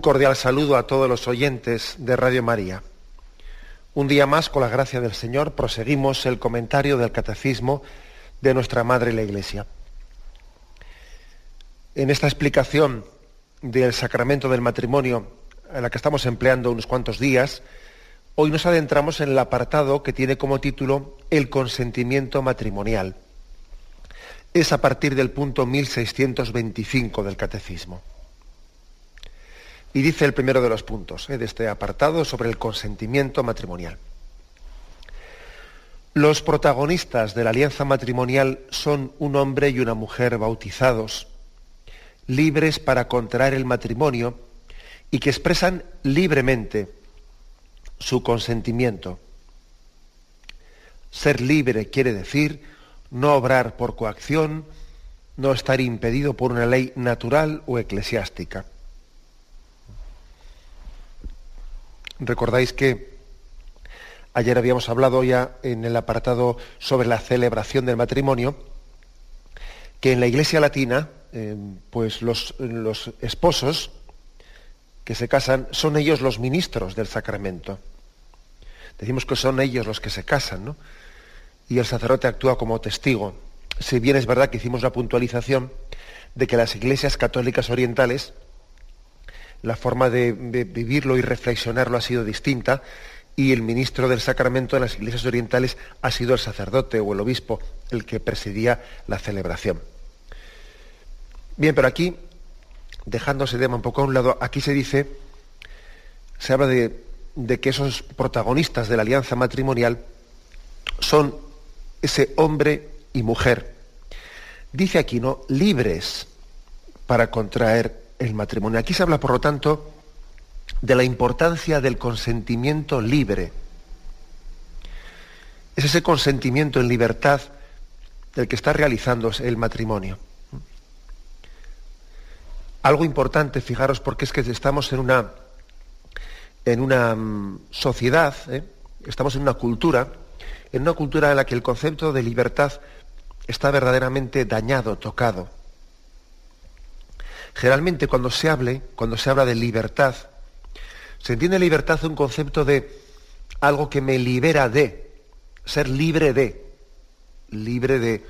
Un cordial saludo a todos los oyentes de Radio María. Un día más, con la gracia del Señor, proseguimos el comentario del Catecismo de nuestra Madre la Iglesia. En esta explicación del sacramento del matrimonio, en la que estamos empleando unos cuantos días, hoy nos adentramos en el apartado que tiene como título El consentimiento matrimonial. Es a partir del punto 1625 del Catecismo. Y dice el primero de los puntos eh, de este apartado sobre el consentimiento matrimonial. Los protagonistas de la alianza matrimonial son un hombre y una mujer bautizados, libres para contraer el matrimonio y que expresan libremente su consentimiento. Ser libre quiere decir no obrar por coacción, no estar impedido por una ley natural o eclesiástica. Recordáis que ayer habíamos hablado ya en el apartado sobre la celebración del matrimonio, que en la Iglesia Latina, eh, pues los, los esposos que se casan son ellos los ministros del sacramento. Decimos que son ellos los que se casan, ¿no? Y el sacerdote actúa como testigo. Si bien es verdad que hicimos la puntualización de que las iglesias católicas orientales la forma de, vivirlo y reflexionarlo ha sido distinta y el ministro del sacramento de las iglesias orientales ha sido el sacerdote o el obispo el que presidía la celebración. Bien, pero aquí, dejando ese tema un poco a un lado, aquí se dice, se habla de, de que esos protagonistas de la alianza matrimonial son ese hombre y mujer. Dice aquí, ¿no? Libres para contraer el matrimonio. Aquí se habla, por lo tanto, de la importancia del consentimiento libre. Es ese consentimiento en libertad del que está realizándose el matrimonio. Algo importante, fijaros, porque es que estamos en una, en una mm, sociedad, ¿eh? estamos en una cultura, en una cultura en la que el concepto de libertad está verdaderamente dañado, tocado. Generalmente cuando se hable, cuando se habla de libertad, se entiende libertad un concepto de algo que me libera de, ser libre de, libre de,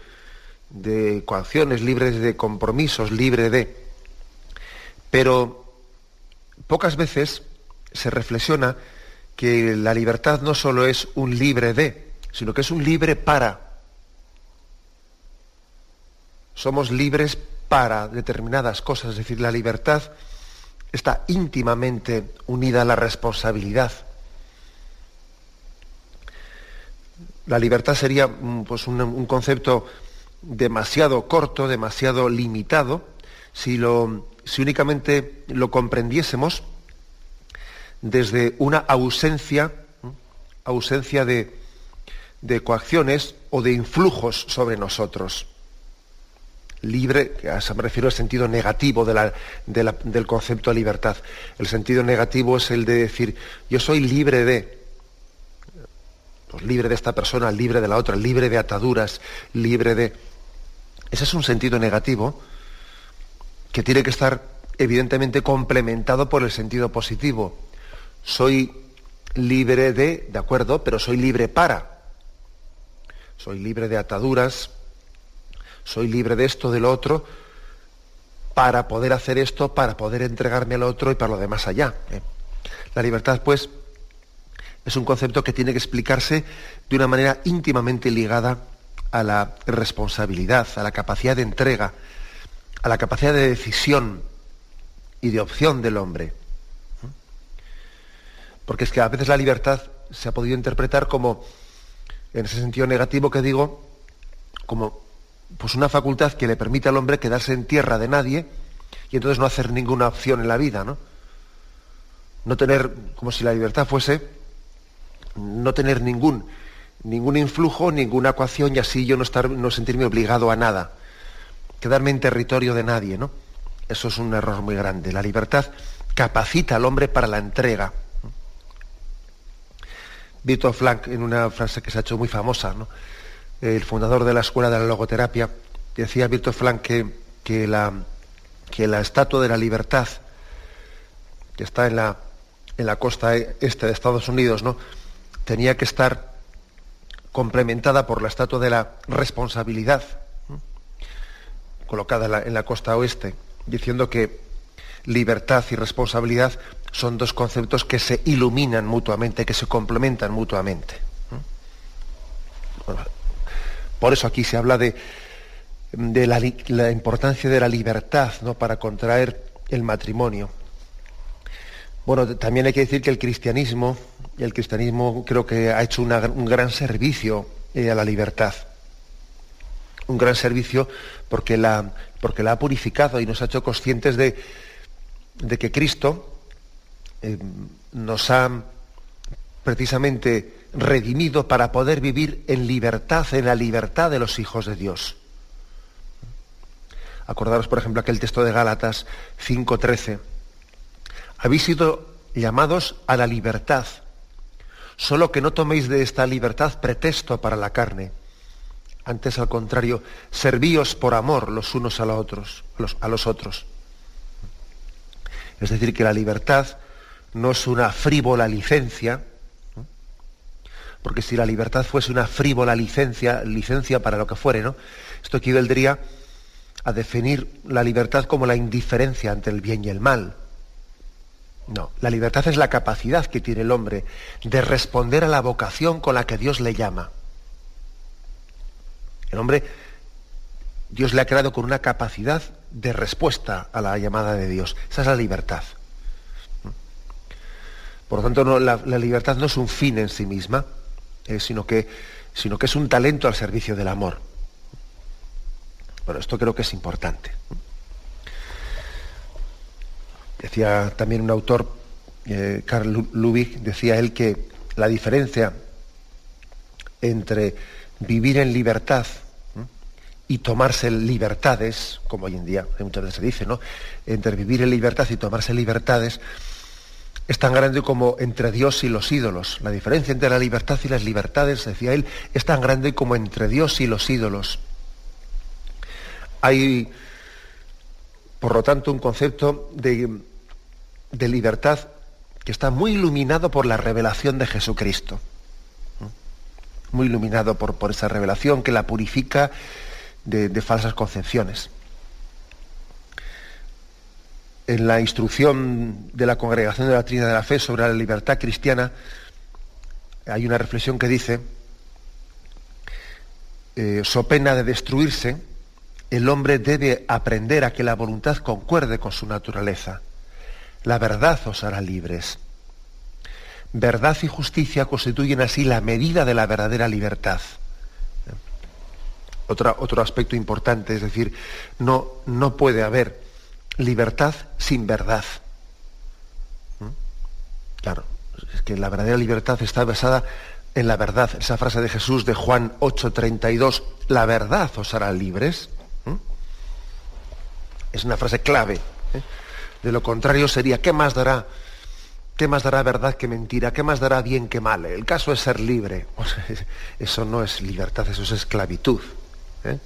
de coacciones, libre de compromisos, libre de. Pero pocas veces se reflexiona que la libertad no solo es un libre de, sino que es un libre para. Somos libres para determinadas cosas, es decir, la libertad está íntimamente unida a la responsabilidad. La libertad sería mm, pues, un, concepto demasiado corto, demasiado limitado, si, si únicamente lo comprendiésemos desde una ausencia, ausencia de, de coacciones o de influjos sobre nosotros libre, me refiero al sentido negativo del concepto de libertad. El sentido negativo es el de decir, yo soy libre de, pues libre de esta persona, libre de la otra, libre de ataduras, libre de... Ese es un sentido negativo que tiene que estar evidentemente complementado por el sentido positivo. Soy libre de, de acuerdo, pero soy libre para. Soy libre de ataduras, soy libre de esto, de lo otro, para poder hacer esto, para poder entregarme al otro y para lo demás allá. ¿eh? La libertad, pues, es un concepto que tiene que explicarse de una manera íntimamente ligada a la responsabilidad, a la capacidad de entrega, a la capacidad de decisión y de opción del hombre. porque es que a veces la libertad se ha podido interpretar como, en ese sentido negativo que digo, como pues una facultad que le permite al hombre quedarse en tierra de nadie y entonces no hacer ninguna opción en la vida, ¿no? No tener, como si la libertad fuese, no tener ningún, ningún influjo, ninguna ecuación y así yo no, estar, no sentirme obligado a nada, quedarme en territorio de nadie, ¿no? Eso es un error muy grande. La libertad capacita al hombre para la entrega. Víctor Frank, en una frase que se ha hecho muy famosa, ¿no? El fundador de la Escuela de la Logoterapia, decía Víctor Frank que, la, estatua de la libertad, que está en la, costa este de Estados Unidos, ¿no? tenía que estar complementada por la estatua de la responsabilidad, colocada en la costa oeste, diciendo que libertad y responsabilidad son dos conceptos que se iluminan mutuamente, que se complementan mutuamente. Por eso aquí se habla de, de la, importancia de la libertad ¿no? para contraer el matrimonio. Bueno, también hay que decir que el cristianismo, el cristianismo creo que ha hecho un gran servicio eh, a la libertad. Un gran servicio porque la, porque la ha purificado y nos ha hecho conscientes de, de que Cristo eh, nos ha precisamente redimido para poder vivir en libertad, en la libertad de los hijos de Dios. Acordaros, por ejemplo, aquel texto de Gálatas 5:13. Habéis sido llamados a la libertad, solo que no toméis de esta libertad pretexto para la carne. Antes, al contrario, servíos por amor los unos a los otros, a los otros. Es decir, que la libertad no es una frívola licencia, porque si la libertad fuese una frívola licencia, licencia para lo que fuere, ¿no? Esto equivaldría a definir la libertad como la indiferencia ante el bien y el mal. No, la libertad es la capacidad que tiene el hombre de responder a la vocación con la que Dios le llama. El hombre, Dios le ha creado con una capacidad de respuesta a la llamada de Dios. Esa es la libertad. Por lo tanto, la, libertad no es un fin en sí misma, eh, sino, que, sino que es un talento al servicio del amor. Bueno, esto creo que es importante. Decía también un autor, eh, Karl Lubig, decía él que la diferencia entre vivir en libertad y tomarse libertades, como hoy en día muchas veces se dice, ¿no? Entre vivir en libertad y tomarse libertades, es tan grande como entre Dios y los ídolos. La diferencia entre la libertad y las libertades, decía él, es tan grande como entre Dios y los ídolos. Hay, por lo tanto, un concepto de, libertad que está muy iluminado por la revelación de Jesucristo. Muy iluminado por, por esa revelación que la purifica de, falsas concepciones. En la instrucción de la Congregación de la Trinidad de la Fe sobre la libertad cristiana, hay una reflexión que dice, eh, so pena de destruirse, el hombre debe aprender a que la voluntad concuerde con su naturaleza. La verdad os hará libres. Verdad y justicia constituyen así la medida de la verdadera libertad otro aspecto importante, es decir, no, no puede haber libertad sin verdad. ¿Mm? Claro, es que la verdadera libertad está basada en la verdad. Esa frase de Jesús de Juan 8:32, la verdad os hará libres. ¿Mm? Es una frase clave. ¿eh? De lo contrario sería, ¿qué más dará? ¿Qué más dará verdad que mentira? ¿Qué más dará bien que mal? El caso es ser libre. eso no es libertad, eso es esclavitud. ¿eh?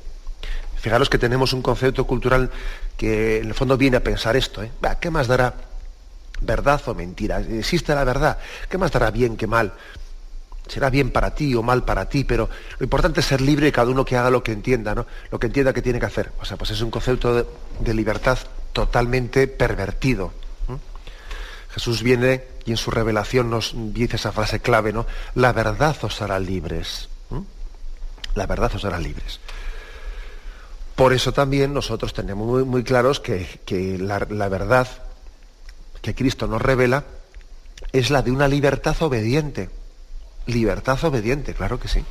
Fijaros que tenemos un concepto cultural que en el fondo viene a pensar esto. ¿eh? ¿Qué más dará verdad o mentira? Existe la verdad. ¿Qué más dará bien que mal? Será bien para ti o mal para ti, pero lo importante es ser libre y cada uno que haga lo que entienda, ¿no? Lo que entienda que tiene que hacer. O sea, pues es un concepto de, libertad totalmente pervertido. Jesús viene y en su revelación nos dice esa frase clave, ¿no? La verdad os hará libres. La verdad os hará libres. Por eso también nosotros tenemos muy, claros que, la, verdad que Cristo nos revela es la de una libertad obediente. Libertad obediente, claro que sí.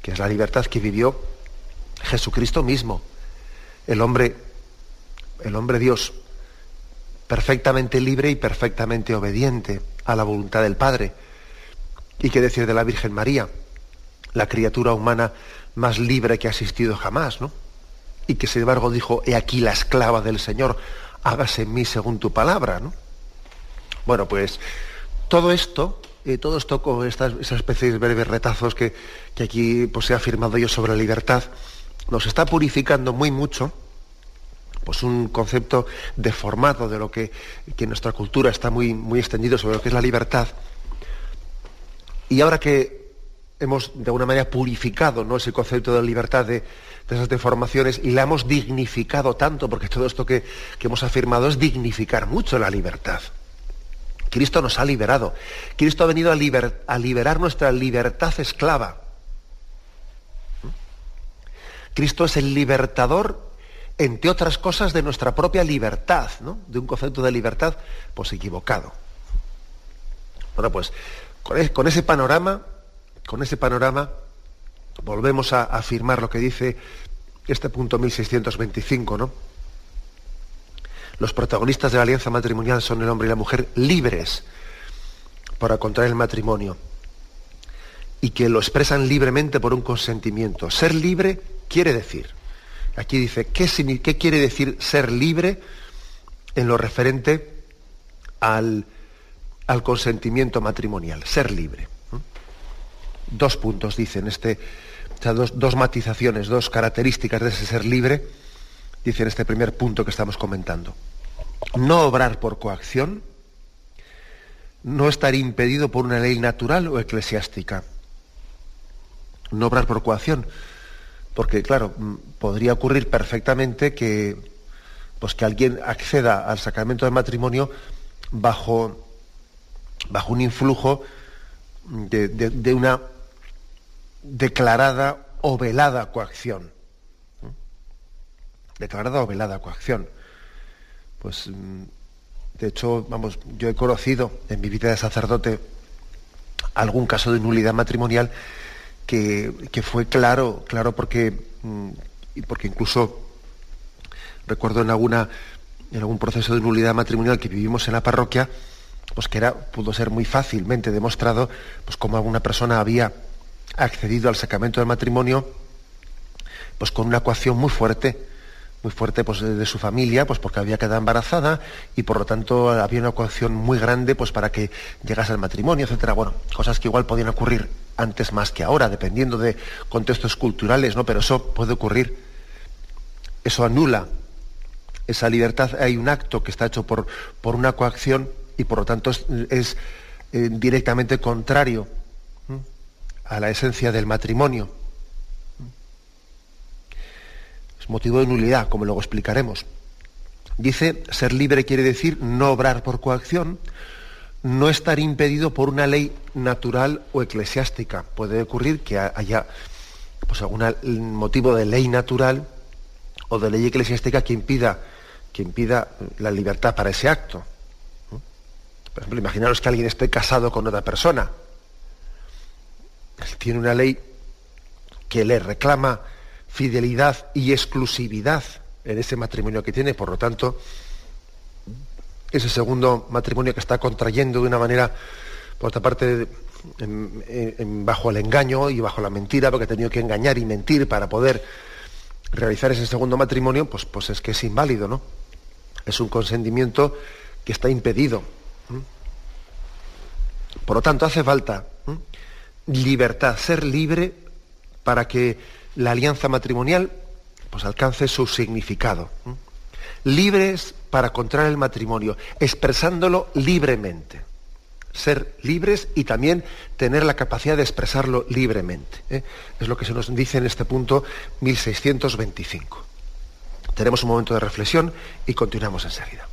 Que es la libertad que vivió Jesucristo mismo, el hombre, el hombre Dios, perfectamente libre y perfectamente obediente a la voluntad del Padre. ¿Y qué decir de la Virgen María? La criatura humana más libre que ha existido jamás, ¿no? Y que sin embargo dijo, he aquí la esclava del Señor, hágase en mí según tu palabra, ¿no? Bueno, pues todo esto, eh, todo esto con estas, esa especie de breves retazos que, aquí pues, he afirmado yo sobre la libertad, nos está purificando muy mucho, pues un concepto deformado de lo que, que nuestra cultura está muy, muy extendido sobre lo que es la libertad. Y ahora que hemos de alguna manera purificado ¿no? ese concepto de libertad de, esas deformaciones y la hemos dignificado tanto, porque todo esto que, que hemos afirmado es dignificar mucho la libertad. Cristo nos ha liberado. Cristo ha venido a, liberar nuestra libertad esclava. Cristo es el libertador, entre otras cosas, de nuestra propia libertad, ¿no? De un concepto de libertad, pues equivocado. Bueno, pues con, ese panorama, con ese panorama, volvemos a afirmar lo que dice este punto 1625, ¿no? Los protagonistas de la alianza matrimonial son el hombre y la mujer libres para contraer el matrimonio y que lo expresan libremente por un consentimiento. Ser libre quiere decir, aquí dice, ¿qué, qué quiere decir ser libre en lo referente al, al consentimiento matrimonial? Ser libre. Dos puntos dicen este, dos, dos matizaciones, dos características de ese ser libre, dice en este primer punto que estamos comentando no obrar por coacción, no estar impedido por una ley natural o eclesiástica. No obrar por coacción, porque claro, mm, podría ocurrir perfectamente que, pues que alguien acceda al sacramento del matrimonio bajo, bajo un influjo de, de una declarada o velada coacción. Declarada o velada coacción pues mm, de hecho, vamos, yo he conocido en mi vida de sacerdote algún caso de nulidad matrimonial que, fue claro, claro porque, mm, porque incluso recuerdo en alguna en algún proceso de nulidad matrimonial que vivimos en la parroquia, pues que era, pudo ser muy fácilmente demostrado, pues cómo alguna persona había accedido al sacramento del matrimonio, pues con una ecuación muy fuerte, muy fuerte pues, de, su familia, pues porque había quedado embarazada y por lo tanto había una coacción muy grande pues para que llegase al matrimonio, etcétera. Bueno, cosas que igual podían ocurrir antes más que ahora, dependiendo de contextos culturales, ¿no? Pero eso puede ocurrir. Eso anula esa libertad. Hay un acto que está hecho por, por una coacción y por lo tanto es, eh, directamente contrario a la esencia del matrimonio motivo de nulidad, como luego explicaremos. Dice, ser libre quiere decir no obrar por coacción, no estar impedido por una ley natural o eclesiástica. Puede ocurrir que haya pues, algún motivo de ley natural o de ley eclesiástica que impida, que impida la libertad para ese acto. Por ejemplo, imaginaros que alguien esté casado con otra persona. Tiene una ley que le reclama fidelidad y exclusividad en ese matrimonio que tiene, por lo tanto, ese segundo matrimonio que está contrayendo de una manera, por otra parte, bajo el engaño y bajo la mentira, porque ha tenido que engañar y mentir para poder realizar ese segundo matrimonio, pues, pues es que es inválido, ¿no? Es un consentimiento que está impedido. Por lo tanto, hace falta libertad, ser libre para que la alianza matrimonial pues alcance su significado. Libres para contraer el matrimonio, expresándolo libremente. Ser libres y también tener la capacidad de expresarlo libremente. ¿eh? Es lo que se nos dice en este punto 1625. Tenemos un momento de reflexión y continuamos enseguida.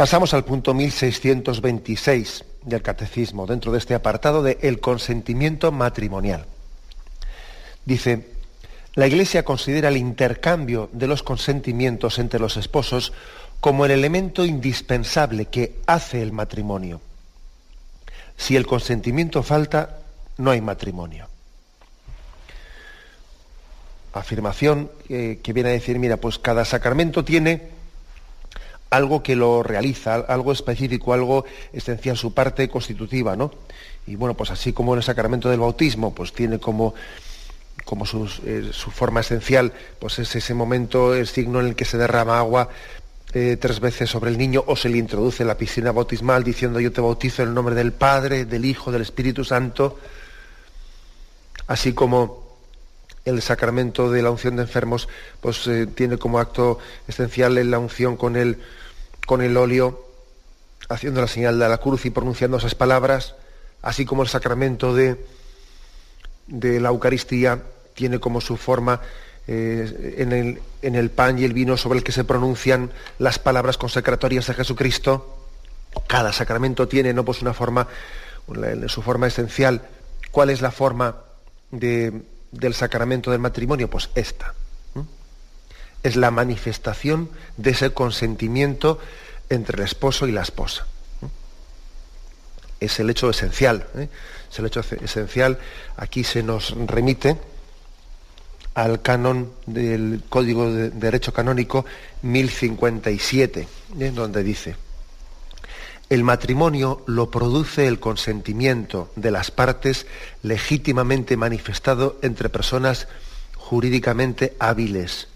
Pasamos al punto 1626 del Catecismo, dentro de este apartado de el consentimiento matrimonial. Dice, la Iglesia considera el intercambio de los consentimientos entre los esposos como el elemento indispensable que hace el matrimonio. Si el consentimiento falta, no hay matrimonio. Afirmación eh, que viene a decir, mira, pues cada sacramento tiene algo que lo realiza, algo específico, algo esencial, su parte constitutiva, ¿no? Y bueno, pues así como el sacramento del bautismo, pues tiene como, como eh, su forma esencial, pues es ese momento, el signo en el que se derrama agua eh, tres veces sobre el niño o se le introduce en la piscina bautismal diciendo yo te bautizo en el nombre del Padre, del Hijo, del Espíritu Santo, así como el sacramento de la unción de enfermos pues eh, tiene como acto esencial la unción con el con el óleo, haciendo la señal de la cruz y pronunciando esas palabras, así como el sacramento de, de la Eucaristía tiene como su forma eh, en, el, en, el, pan y el vino sobre el que se pronuncian las palabras consecratorias de Jesucristo. Cada sacramento tiene ¿no? pues una forma, su forma esencial. ¿Cuál es la forma de, del sacramento del matrimonio? Pues esta es la manifestación de ese consentimiento entre el esposo y la esposa. Es el hecho esencial. ¿eh? Es el hecho esencial. Aquí se nos remite al canon del Código de Derecho Canónico 1057, ¿eh? donde dice, el matrimonio lo produce el consentimiento de las partes legítimamente manifestado entre personas jurídicamente hábiles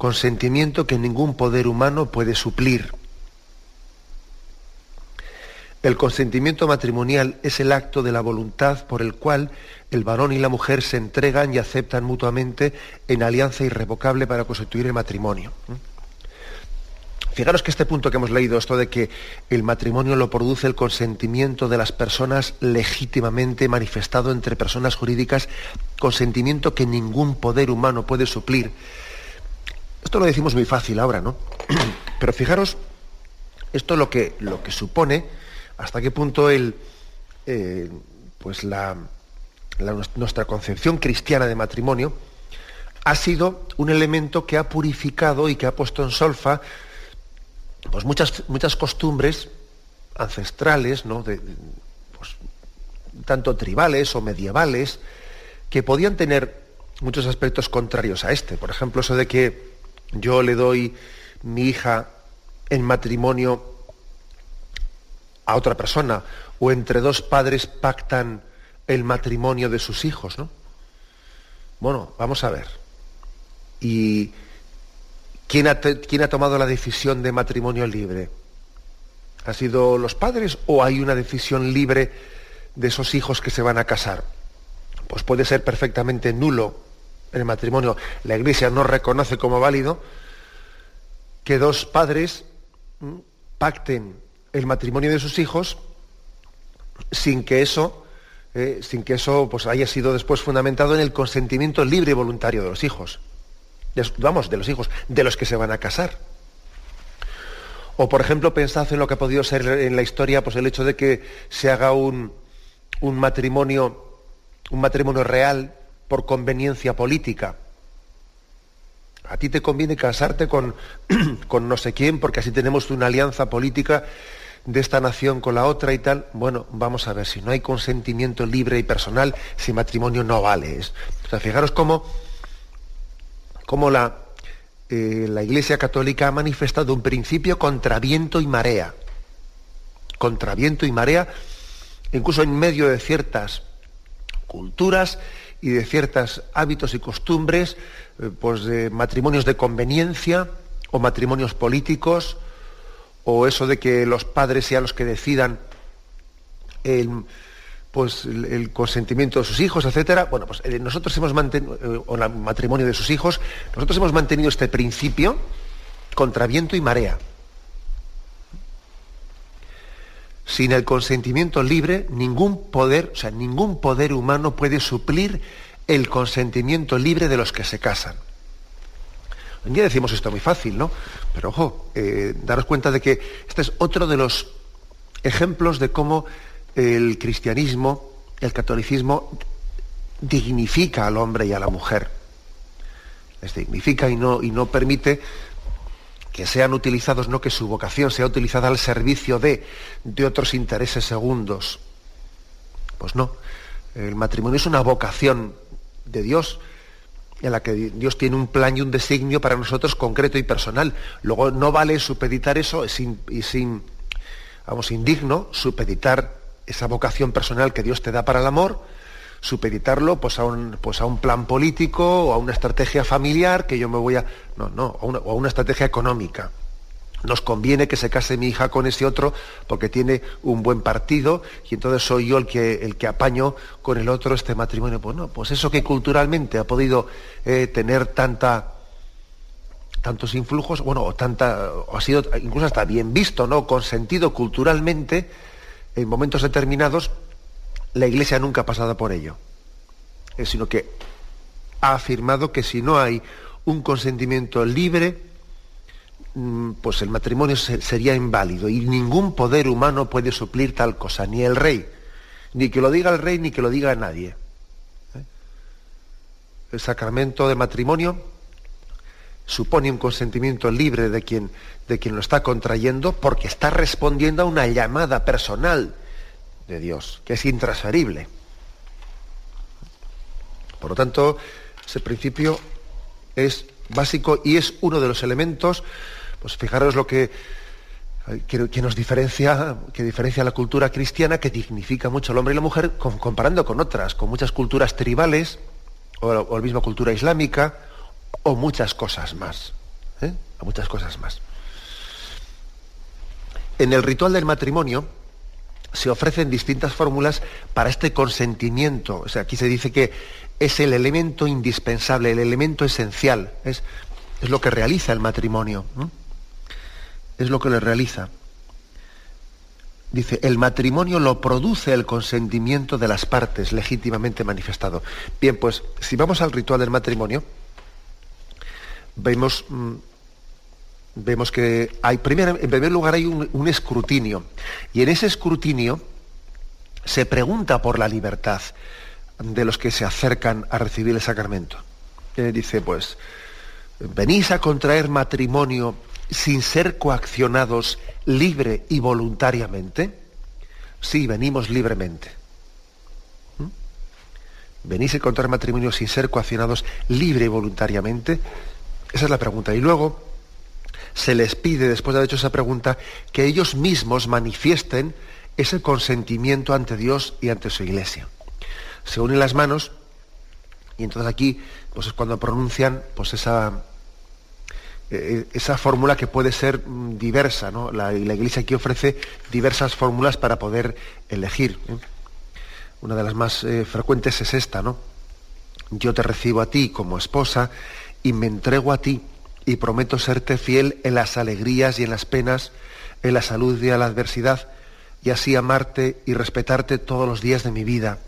consentimiento que ningún poder humano puede suplir. El consentimiento matrimonial es el acto de la voluntad por el cual el varón y la mujer se entregan y aceptan mutuamente en alianza irrevocable para constituir el matrimonio. Fijaros que este punto que hemos leído, esto de que el matrimonio lo produce el consentimiento de las personas legítimamente manifestado entre personas jurídicas, consentimiento que ningún poder humano puede suplir, esto lo decimos muy fácil ahora, ¿no? Pero fijaros, esto lo que, lo que supone, hasta qué punto el, eh, pues la, nuestra concepción cristiana de matrimonio ha sido un elemento que ha purificado y que ha puesto en solfa pues muchas, muchas costumbres ancestrales, ¿no? De, pues, tanto tribales o medievales, que podían tener muchos aspectos contrarios a este. Por ejemplo, eso de que yo le doy mi hija en matrimonio a otra persona o entre dos padres pactan el matrimonio de sus hijos, ¿no? Bueno, vamos a ver. ¿Y quién ha, tomado la decisión de matrimonio libre? ¿Ha sido los padres o hay una decisión libre de esos hijos que se van a casar? Pues puede ser perfectamente nulo el matrimonio la Iglesia no reconoce como válido que dos padres pacten el matrimonio de sus hijos sin que eso, eh, sin que eso pues, haya sido después fundamentado en el consentimiento libre y voluntario de los hijos. Vamos, de los hijos, de los que se van a casar. O, por ejemplo, pensad en lo que ha podido ser en la historia pues, el hecho de que se haga un, un matrimonio, un matrimonio real por conveniencia política. A ti te conviene casarte con, con no sé quién porque así tenemos una alianza política de esta nación con la otra y tal. Bueno, vamos a ver, si no hay consentimiento libre y personal, si matrimonio no vale. O sea, fijaros cómo, cómo la, eh, la Iglesia Católica ha manifestado un principio contra viento y marea. Contra viento y marea, incluso en medio de ciertas culturas y de ciertos hábitos y costumbres, eh, pues de matrimonios de conveniencia o matrimonios políticos, o eso de que los padres sean los que decidan el, pues, el, consentimiento de sus hijos, etcétera. Bueno, pues eh, nosotros hemos mantenido, eh, o el matrimonio de sus hijos, nosotros hemos mantenido este principio contra viento y marea. Sin el consentimiento libre, ningún poder, o sea, ningún poder humano puede suplir el consentimiento libre de los que se casan. Hoy día decimos esto muy fácil, ¿no? Pero ojo, eh, daros cuenta de que este es otro de los ejemplos de cómo el cristianismo, el catolicismo, dignifica al hombre y a la mujer. Les dignifica y no, y no permite que sean utilizados, no que su vocación sea utilizada al servicio de, de otros intereses segundos. Pues no. El matrimonio es una vocación de Dios en la que Dios tiene un plan y un designio para nosotros concreto y personal. Luego no vale supeditar eso, es, sin, vamos, indigno supeditar esa vocación personal que Dios te da para el amor, supeditarlo pues a un, pues a un plan político o a una estrategia familiar que yo me voy a... No, no, o a una estrategia económica nos conviene que se case mi hija con ese otro porque tiene un buen partido y entonces soy yo el que, el que apaño con el otro este matrimonio. Pues no, pues eso que culturalmente ha podido eh, tener tanta, tantos influjos, bueno, o tanta, o ha sido incluso hasta bien visto, ¿no? Consentido culturalmente, en momentos determinados, la Iglesia nunca ha pasado por ello. Eh, sino que ha afirmado que si no hay un consentimiento libre, Mm, pues el matrimonio sería inválido y ningún poder humano puede suplir tal cosa, ni el rey, ni que lo diga el rey, ni que lo diga nadie. ¿eh? El sacramento de matrimonio supone un consentimiento libre de quien, de quien lo está contrayendo porque está respondiendo a una llamada personal de Dios, que es intransferible. Por lo tanto, ese principio es básico y es uno de los elementos pues fijaros lo que, que, nos diferencia, que diferencia la cultura cristiana, que dignifica mucho al hombre y la mujer, comparando con otras, con muchas culturas tribales, o, la misma cultura islámica, o muchas cosas más. ¿eh? Muchas cosas más. En el ritual del matrimonio se ofrecen distintas fórmulas para este consentimiento. O sea, aquí se dice que es el elemento indispensable, el elemento esencial, es, es lo que realiza el matrimonio es lo que le realiza. Dice, el matrimonio lo produce el consentimiento de las partes legítimamente manifestado. Bien, pues si vamos al ritual del matrimonio, vemos, mm, vemos que en primer lugar hay un, escrutinio. Y en ese escrutinio se pregunta por la libertad de los que se acercan a recibir el sacramento. Eh, dice, pues, venís a contraer matrimonio sin ser coaccionados libre y voluntariamente? Sí, venimos libremente. ¿Mm? ¿Venís a encontrar matrimonio sin ser coaccionados libre y voluntariamente? Esa es la pregunta. Y luego se les pide, después de haber hecho esa pregunta, que ellos mismos manifiesten ese consentimiento ante Dios y ante su iglesia. Se unen las manos y entonces aquí pues es cuando pronuncian pues esa, eh, esa fórmula que puede ser mm, diversa. ¿no? La, Iglesia aquí ofrece diversas fórmulas para poder elegir. ¿eh? Una de las más eh, frecuentes es esta, ¿no? Yo te recibo a ti como esposa y me entrego a ti y prometo serte fiel en las alegrías y en las penas, en la salud y en la adversidad, y así amarte y respetarte todos los días de mi vida.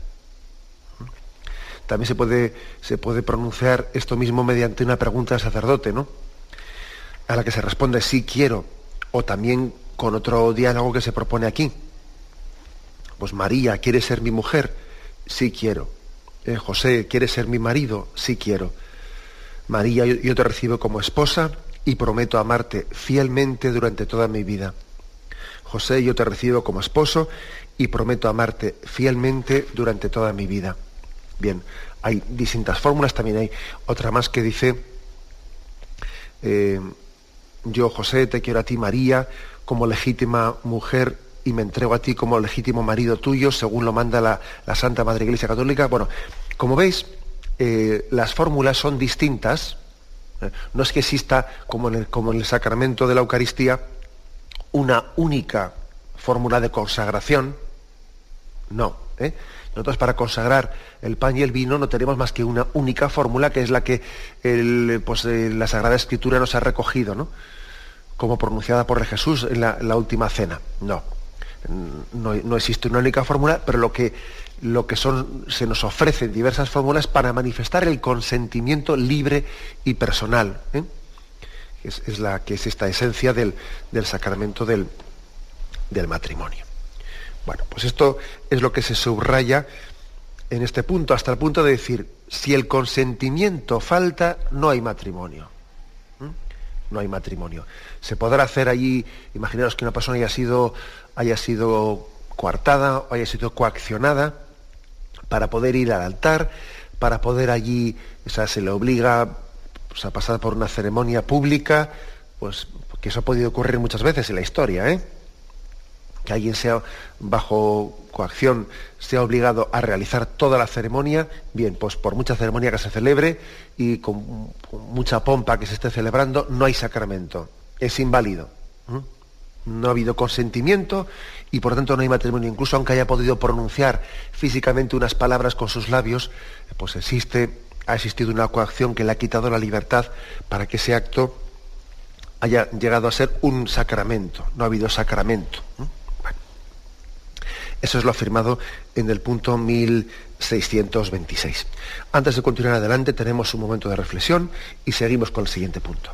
También se puede, se puede pronunciar esto mismo mediante una pregunta al sacerdote, ¿no? a la que se responde sí quiero, o también con otro diálogo que se propone aquí. Pues María, quiere ser mi mujer? Sí quiero. Eh, José, quiere ser mi marido? Sí quiero. María, yo te recibo como esposa y prometo amarte fielmente durante toda mi vida. José, yo te recibo como esposo y prometo amarte fielmente durante toda mi vida. Bien, hay distintas fórmulas, también hay otra más que dice, eh, yo, José, te quiero a ti, María, como legítima mujer y me entrego a ti como legítimo marido tuyo, según lo manda la, Santa Madre Iglesia Católica. Bueno, como veis, eh, las fórmulas son distintas. Eh, no es que exista, como en, el, sacramento de la Eucaristía, una única fórmula de consagración. No. ¿eh? Nosotros para consagrar el pan y el vino no tenemos más que una única fórmula, que es la que pues, la Sagrada Escritura nos ha recogido, ¿no? como pronunciada por Jesús en la, última cena. No. no. existe una única fórmula, pero lo que, lo que son, se nos ofrecen diversas fórmulas para manifestar el consentimiento libre y personal. ¿eh? es, la, que es esta esencia del, sacramento del, del matrimonio. Bueno, pues esto es lo que se subraya en este punto, hasta el punto de decir, si el consentimiento falta, no hay matrimonio. ¿Mm? No hay matrimonio. Se podrá hacer allí, imaginaros que una persona haya sido, haya sido coartada o haya sido coaccionada para poder ir al altar, para poder allí, o sea, se le obliga pues, a pasar por una ceremonia pública, pues que eso ha podido ocurrir muchas veces en la historia, ¿eh? que alguien sea bajo coacción, sea obligado a realizar toda la ceremonia, bien, pues por mucha ceremonia que se celebre y con, mucha pompa que se esté celebrando, no hay sacramento, es inválido. No ha habido consentimiento y por tanto no hay matrimonio. Incluso aunque haya podido pronunciar físicamente unas palabras con sus labios, pues existe, ha existido una coacción que le ha quitado la libertad para que ese acto haya llegado a ser un sacramento. No ha habido sacramento. Eso es lo afirmado en el punto 1626. Antes de continuar adelante tenemos un momento de reflexión y seguimos con el siguiente punto.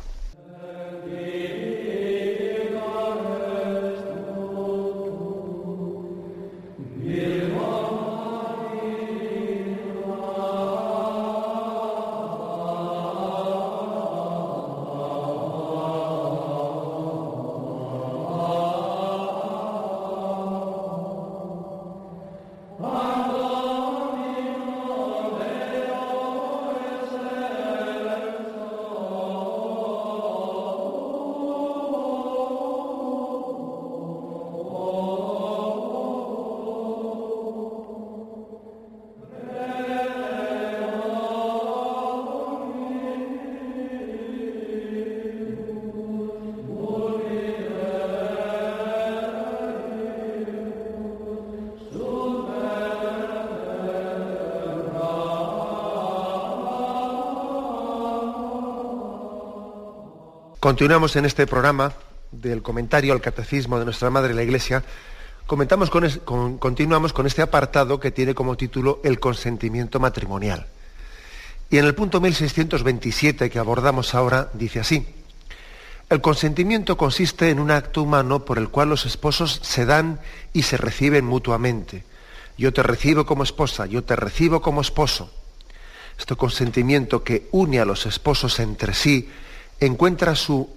Continuamos en este programa del comentario al catecismo de nuestra Madre la Iglesia. Comentamos con, continuamos con este apartado que tiene como título el consentimiento matrimonial. Y en el punto 1627 que abordamos ahora dice así, el consentimiento consiste en un acto humano por el cual los esposos se dan y se reciben mutuamente. Yo te recibo como esposa, yo te recibo como esposo. Este consentimiento que une a los esposos entre sí, encuentra su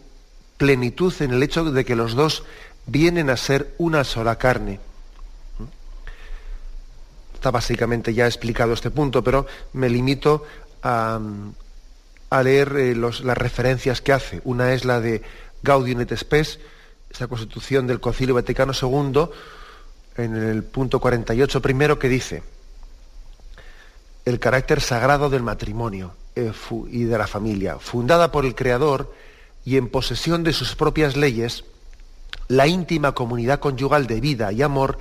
plenitud en el hecho de que los dos vienen a ser una sola carne. Está básicamente ya explicado este punto, pero me limito a, leer eh, las referencias que hace. Una es la de Gaudium et Spes, esa constitución del Concilio Vaticano II, en el punto 48 primero, que dice el carácter sagrado del matrimonio. Eh, y de la familia, fundada por el Creador y en posesión de sus propias leyes, la íntima comunidad conyugal de vida y amor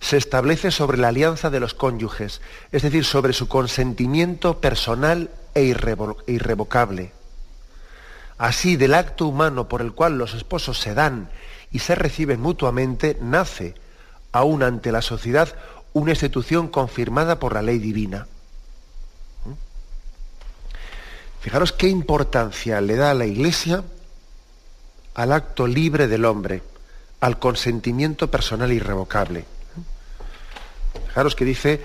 se establece sobre la alianza de los cónyuges, es decir, sobre su consentimiento personal e irrevocable. Así, del acto humano por el cual los esposos se dan y se reciben mutuamente, nace, aún ante la sociedad, una institución confirmada por la ley divina. Fijaros qué importancia le da a la Iglesia al acto libre del hombre, al consentimiento personal irrevocable. Fijaros que dice,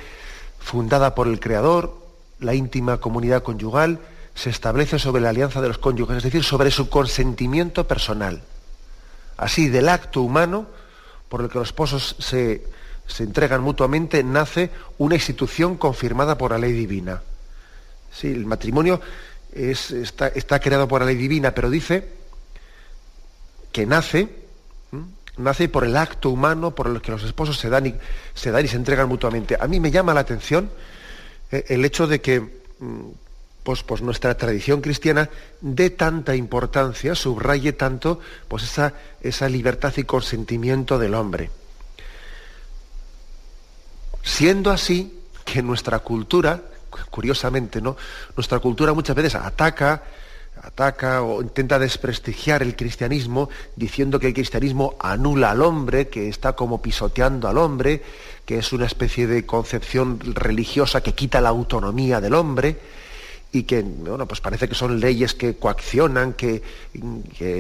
fundada por el Creador, la íntima comunidad conyugal se establece sobre la alianza de los cónyuges, es decir, sobre su consentimiento personal. Así, del acto humano por el que los esposos se, se entregan mutuamente, nace una institución confirmada por la ley divina. Sí, el matrimonio está, creado por la ley divina, pero dice que nace, nace por el acto humano por el que los esposos se dan y se, dan y se entregan mutuamente. A mí me llama la atención eh, el hecho de que mm, pues, pues, nuestra tradición cristiana dé tanta importancia, subraye tanto pues esa, esa libertad y consentimiento del hombre. Siendo así que nuestra cultura, curiosamente, ¿no? Nuestra cultura muchas veces ataca, ataca o intenta desprestigiar el cristianismo diciendo que el cristianismo anula al hombre, que está como pisoteando al hombre, que es una especie de concepción religiosa que quita la autonomía del hombre. y que bueno, pues parece que son leyes que coaccionan, que,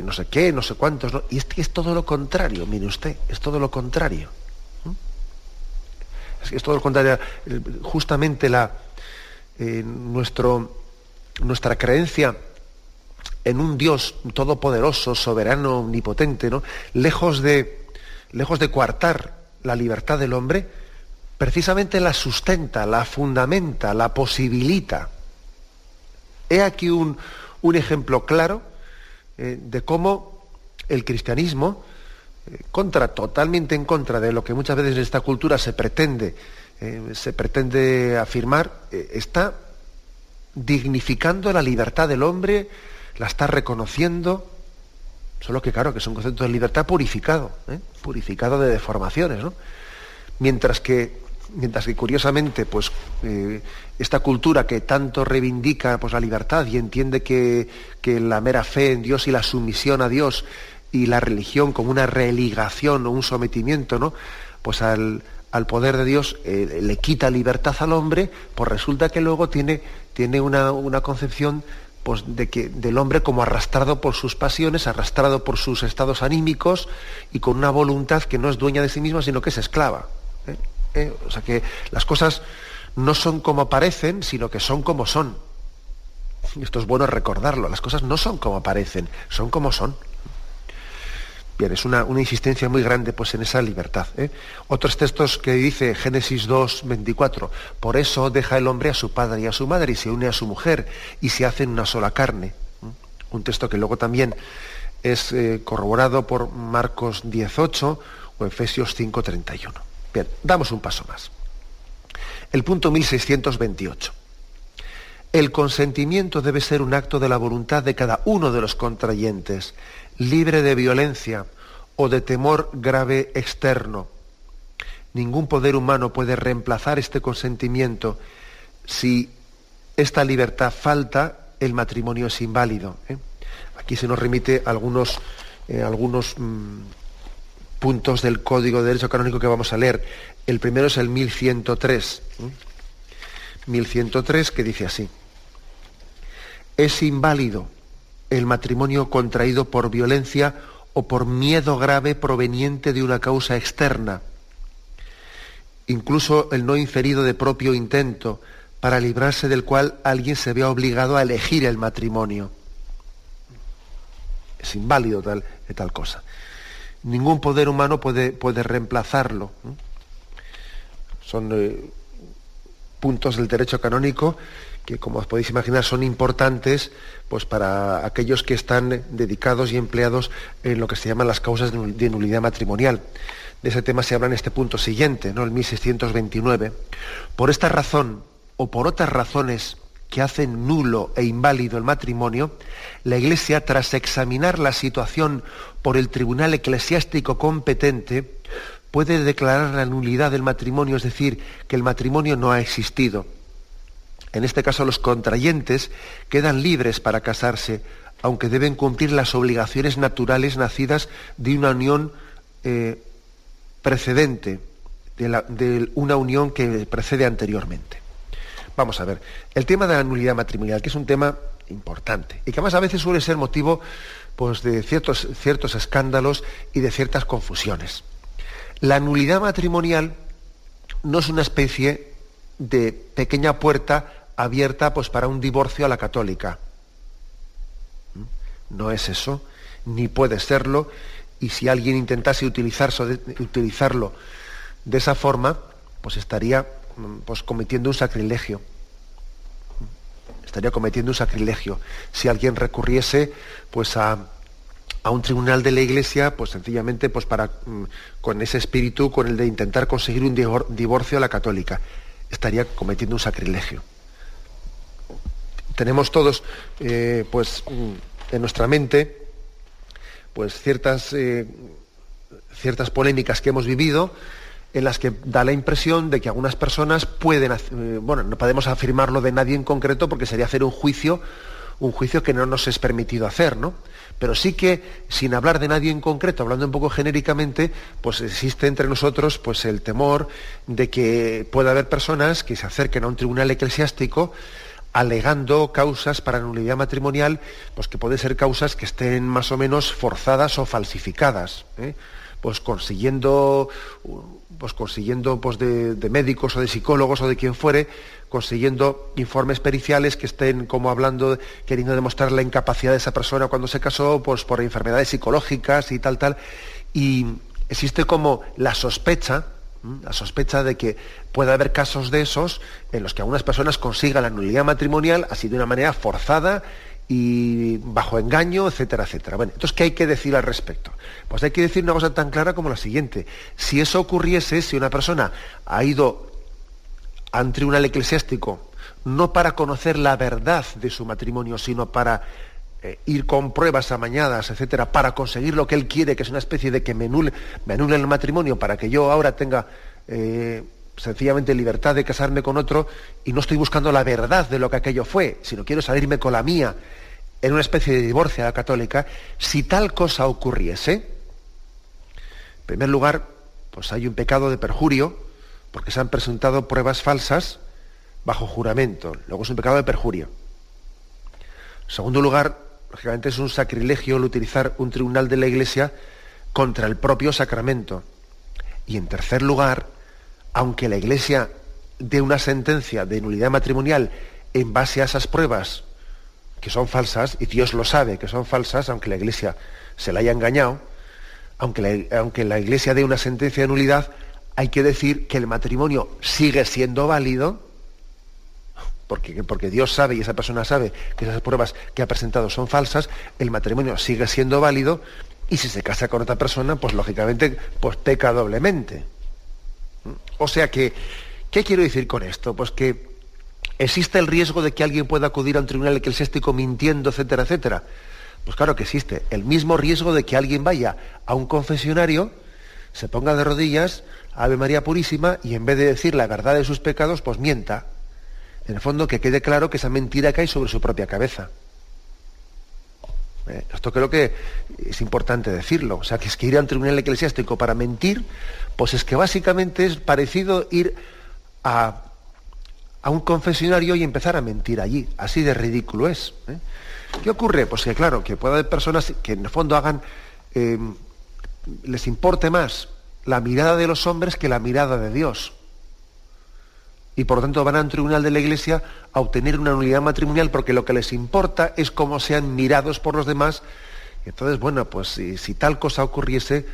no sé qué, no sé cuántos, y es es todo lo contrario, mire usted, es todo lo contrario. Es es todo lo contrario. Justamente la, eh, nuestra creencia en un Dios todopoderoso, soberano, omnipotente, ¿no? lejos, de, lejos de coartar la libertad del hombre, precisamente la sustenta, la fundamenta, la posibilita. He aquí un, ejemplo claro eh, de cómo el cristianismo, eh, contra, totalmente en contra de lo que muchas veces en esta cultura se pretende, eh, se pretende afirmar, está dignificando la libertad del hombre, la está reconociendo, solo que claro, que es un concepto de libertad purificado, purificado de deformaciones, ¿no? Mientras que mientras que curiosamente, pues eh, esta cultura que tanto reivindica pues, la libertad y entiende que, la mera fe en Dios y la sumisión a Dios y la religión como una religación o un sometimiento, ¿no? Pues al, poder de Dios eh, le quita libertad al hombre, pues resulta que luego tiene, tiene una, concepción pues, de que, del hombre como arrastrado por sus pasiones, arrastrado por sus estados anímicos y con una voluntad que no es dueña de sí misma, sino que es esclava. ¿eh? ¿eh? O sea que las cosas no son como parecen, sino que son como son. Esto es bueno recordarlo. Las cosas no son como parecen, son como son. Bien, es una, insistencia muy grande pues, en esa libertad. ¿eh? Otros textos que dice Génesis 2, 24, por eso deja el hombre a su padre y a su madre y se une a su mujer y se hacen una sola carne. Un texto que luego también es eh, corroborado por Marcos 18 o Efesios 5, 31. Bien, damos un paso más. El punto 1628. El consentimiento debe ser un acto de la voluntad de cada uno de los contrayentes, libre de violencia o de temor grave externo. Ningún poder humano puede reemplazar este consentimiento. Si esta libertad falta, el matrimonio es inválido. ¿eh? Aquí se nos remite algunos, eh, algunos mm, puntos del Código de Derecho Canónico que vamos a leer. El primero es el 1103. 1103 que dice así. Es inválido el matrimonio contraído por violencia o por miedo grave proveniente de una causa externa, incluso el no inferido de propio intento, para librarse del cual alguien se vea obligado a elegir el matrimonio. Es inválido tal, tal cosa ningún poder humano puede, puede reemplazarlo. Son eh, puntos del derecho canónico que, como os podéis imaginar, son importantes pues, para aquellos que están dedicados y empleados en lo que se llaman las causas de nulidad matrimonial. De ese tema se habla en este punto siguiente, ¿no? el 1629. Por esta razón, o por otras razones que hacen nulo e inválido el matrimonio, la Iglesia, tras examinar la situación por el tribunal eclesiástico competente, puede declarar la nulidad del matrimonio, es decir, que el matrimonio no ha existido. En este caso, los contrayentes quedan libres para casarse, aunque deben cumplir las obligaciones naturales nacidas de una unión eh, precedente, de una unión que precede anteriormente. Vamos a ver, el tema de la nulidad matrimonial, que es un tema importante y que además a veces suele ser motivo pues, de ciertos, ciertos escándalos y de ciertas confusiones. La nulidad matrimonial no es una especie de pequeña puerta abierta pues, para un divorcio a la católica. ¿Mm? No es eso, ni puede serlo, y si alguien intentase utilizarlo de esa forma, pues estaría pues, cometiendo un sacrilegio. Estaría cometiendo un sacrilegio. Si alguien recurriese pues, a, un tribunal de la Iglesia, pues sencillamente pues, para, mm, con ese espíritu, con el de intentar conseguir un divorcio a la católica, estaría cometiendo un sacrilegio. Tenemos todos eh, pues, mm, en nuestra mente pues, ciertas, eh, ciertas polémicas que hemos vivido, en las que da la impresión de que algunas personas pueden, eh, bueno, no podemos afirmarlo de nadie en concreto porque sería hacer un juicio, un juicio que no nos es permitido hacer, ¿no? Pero sí que, sin hablar de nadie en concreto, hablando un poco genéricamente, pues existe entre nosotros pues el temor de que pueda haber personas que se acerquen a un tribunal eclesiástico alegando causas para nulidad matrimonial, pues que pueden ser causas que estén más o menos forzadas o falsificadas, ¿eh? pues consiguiendo, pues consiguiendo pues de, médicos o de psicólogos o de quien fuere, consiguiendo informes periciales que estén como hablando, queriendo demostrar la incapacidad de esa persona cuando se casó, pues por enfermedades psicológicas y tal, tal. Y existe como la sospecha, la sospecha de que puede haber casos de esos en los que algunas personas consigan la nulidad matrimonial así de una manera forzada y bajo engaño, etcétera, etcétera. Bueno, entonces, ¿qué hay que decir al respecto? Pues hay que decir una cosa tan clara como la siguiente. Si eso ocurriese, si una persona ha ido a un tribunal eclesiástico, no para conocer la verdad de su matrimonio, sino para eh, ir con pruebas amañadas, etcétera, para conseguir lo que él quiere, que es una especie de que me anule, el matrimonio para que yo ahora tenga eh, sencillamente libertad de casarme con otro y no estoy buscando la verdad de lo que aquello fue, sino quiero salirme con la mía en una especie de divorcio a la católica, si tal cosa ocurriese, en primer lugar, pues hay un pecado de perjurio, porque se han presentado pruebas falsas bajo juramento. Luego es un pecado de perjurio. En segundo lugar, lógicamente es un sacrilegio el utilizar un tribunal de la Iglesia contra el propio sacramento. Y en tercer lugar, aunque la Iglesia dé una sentencia de nulidad matrimonial en base a esas pruebas que son falsas, y Dios lo sabe que son falsas, aunque la Iglesia se la haya engañado, aunque la, aunque la Iglesia dé una sentencia de nulidad, hay que decir que el matrimonio sigue siendo válido porque, Dios sabe y esa persona sabe que esas pruebas que ha presentado son falsas, el matrimonio sigue siendo válido y si se casa con otra persona, pues lógicamente pues peca doblemente. O sea que, ¿qué quiero decir con esto? Pues que existe el riesgo de que alguien pueda acudir a un tribunal eclesiástico mintiendo, etcétera, etcétera. Pues claro que existe. El mismo riesgo de que alguien vaya a un confesionario, se ponga de rodillas, Ave María Purísima, y en vez de decir la verdad de sus pecados, pues mienta en el fondo que quede claro que esa mentira cae sobre su propia cabeza. Eh, esto creo que es importante decirlo. O sea, que es que ir a un tribunal eclesiástico para mentir, pues es que básicamente es parecido ir a, un confesionario y empezar a mentir allí. Así de ridículo es. ¿eh? ¿Qué ocurre? Pues que claro, que puede haber personas que en el fondo hagan, eh, les importe más la mirada de los hombres que la mirada de Dios y por lo tanto van a un tribunal de la Iglesia a obtener una unidad matrimonial porque lo que les importa es cómo sean mirados por los demás. entonces, bueno, pues si, tal cosa ocurriese,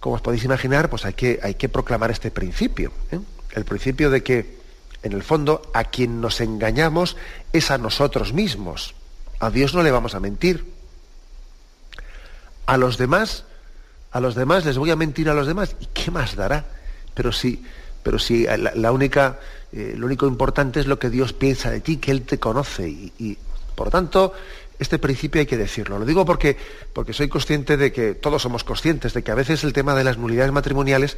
como os podéis imaginar, pues hay que, hay que proclamar este principio. ¿eh? El principio de que, en el fondo, a quien nos engañamos es a nosotros mismos. A Dios no le vamos a mentir. A los demás, a los demás les voy a mentir a los demás. ¿Y qué más dará? Pero si, pero si la única eh, lo único importante es lo que Dios piensa de ti, que Él te conoce. Y, por tanto, este principio hay que decirlo. Lo digo porque, porque soy consciente de que todos somos conscientes de que a veces el tema de las nulidades matrimoniales,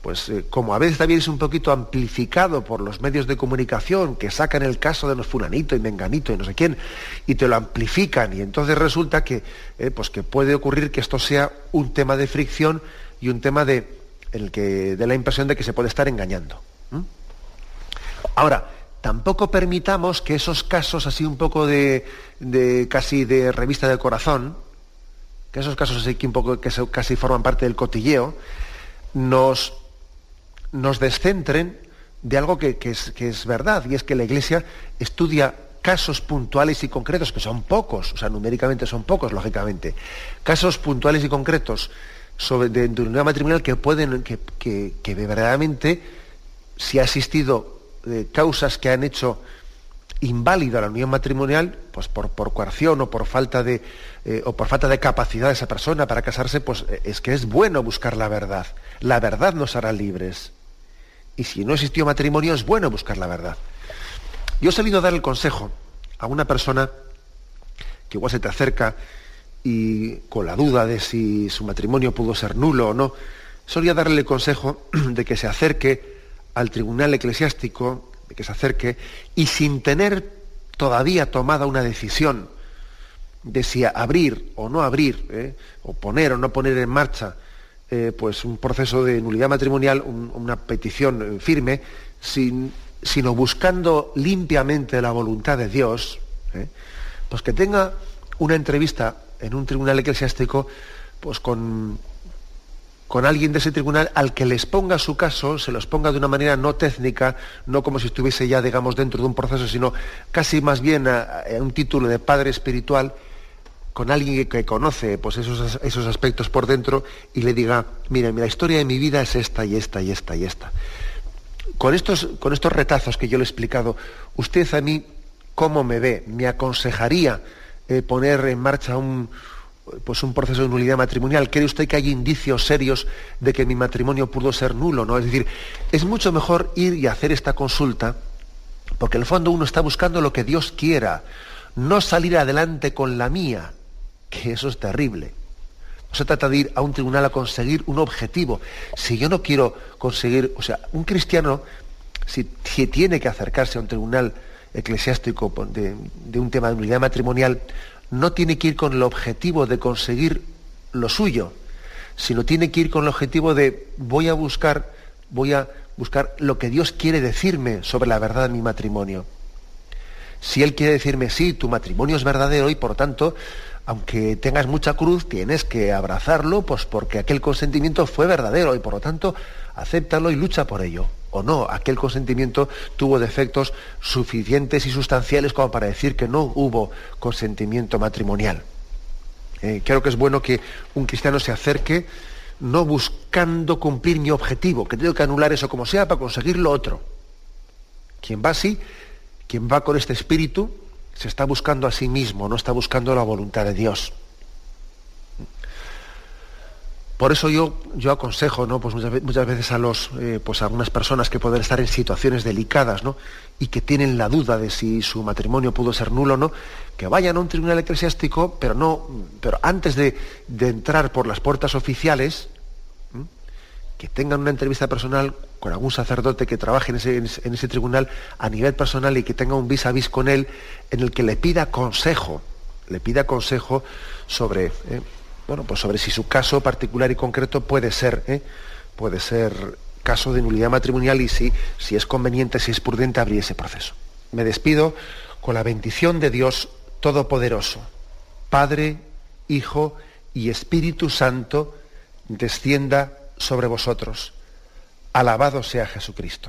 pues eh, como a veces también es un poquito amplificado por los medios de comunicación que sacan el caso de los fulanito y menganito y no sé quién y te lo amplifican y entonces resulta que, eh, pues que puede ocurrir que esto sea un tema de fricción y un tema de, el que, de la impresión de que se puede estar engañando. Ahora, tampoco permitamos que esos casos así un poco de, casi de revista del corazón, que esos casos así que un poco que casi forman parte del cotilleo, nos, nos descentren de algo que, es, que es verdad, y es que la Iglesia estudia casos puntuales y concretos, que son pocos, o sea, numéricamente son pocos, lógicamente, casos puntuales y concretos sobre, de, una matrimonial que pueden, que, que, que verdaderamente, si ha existido causas que han hecho inválida la unión matrimonial, pues por, por coerción o por falta de eh, o por falta de capacidad de esa persona para casarse, pues eh, es que es bueno buscar la verdad. La verdad nos hará libres. Y si no existió matrimonio, es bueno buscar la verdad. Yo he salido a dar el consejo a una persona que igual se te acerca y con la duda de si su matrimonio pudo ser nulo o no, solía darle el consejo de que se acerque al tribunal eclesiástico, que se acerque, y sin tener todavía tomada una decisión de si abrir o no abrir, ¿eh? o poner o no poner en marcha eh, pues un proceso de nulidad matrimonial, una petición firme, sin sino buscando limpiamente la voluntad de Dios, ¿eh? pues que tenga una entrevista en un tribunal eclesiástico pues con, con alguien de ese tribunal al que les ponga su caso, se los ponga de una manera no técnica, no como si estuviese ya, digamos, dentro de un proceso, sino casi más bien a, un título de padre espiritual, con alguien que, conoce pues, esos, esos, aspectos por dentro y le diga, mira, la historia de mi vida es esta y esta y esta y esta. Con estos, con estos retazos que yo le he explicado, usted a mí, ¿cómo me ve? ¿Me aconsejaría eh, poner en marcha un, pues un proceso de nulidad matrimonial, ¿cree usted que hay indicios serios de que mi matrimonio pudo ser nulo? ¿no? Es decir, es mucho mejor ir y hacer esta consulta, porque en el fondo uno está buscando lo que Dios quiera, no salir adelante con la mía, que eso es terrible. No se trata de ir a un tribunal a conseguir un objetivo. Si yo no quiero conseguir, o sea, un cristiano, si, tiene que acercarse a un tribunal eclesiástico de, de un tema de nulidad matrimonial, no tiene que ir con el objetivo de conseguir lo suyo, sino tiene que ir con el objetivo de voy a buscar, voy a buscar lo que Dios quiere decirme sobre la verdad de mi matrimonio. Si Él quiere decirme, sí, tu matrimonio es verdadero y por tanto, aunque tengas mucha cruz, tienes que abrazarlo, pues porque aquel consentimiento fue verdadero y por lo tanto, acéptalo y lucha por ello o no, aquel consentimiento tuvo defectos suficientes y sustanciales como para decir que no hubo consentimiento matrimonial. Eh, creo que es bueno que un cristiano se acerque no buscando cumplir mi objetivo, que tengo que anular eso como sea para conseguir lo otro. Quien va así, quien va con este espíritu, se está buscando a sí mismo, no está buscando la voluntad de Dios. Por eso yo, yo aconsejo, ¿no? Pues muchas, veces a los, eh, pues a algunas personas que pueden estar en situaciones delicadas, ¿no? Y que tienen la duda de si su matrimonio pudo ser nulo o no, que vayan a un tribunal eclesiástico, pero no, pero antes de, entrar por las puertas oficiales, que tengan una entrevista personal con algún sacerdote que trabaje en ese, tribunal a nivel personal y que tenga un vis a vis con él en el que le pida consejo, le pida consejo sobre. ¿eh? Bueno, pues sobre si su caso particular y concreto puede ser, ¿eh? puede ser caso de nulidad matrimonial y si, si es conveniente, si es prudente abrir ese proceso. Me despido con la bendición de Dios Todopoderoso, Padre, Hijo y Espíritu Santo, descienda sobre vosotros. Alabado sea Jesucristo.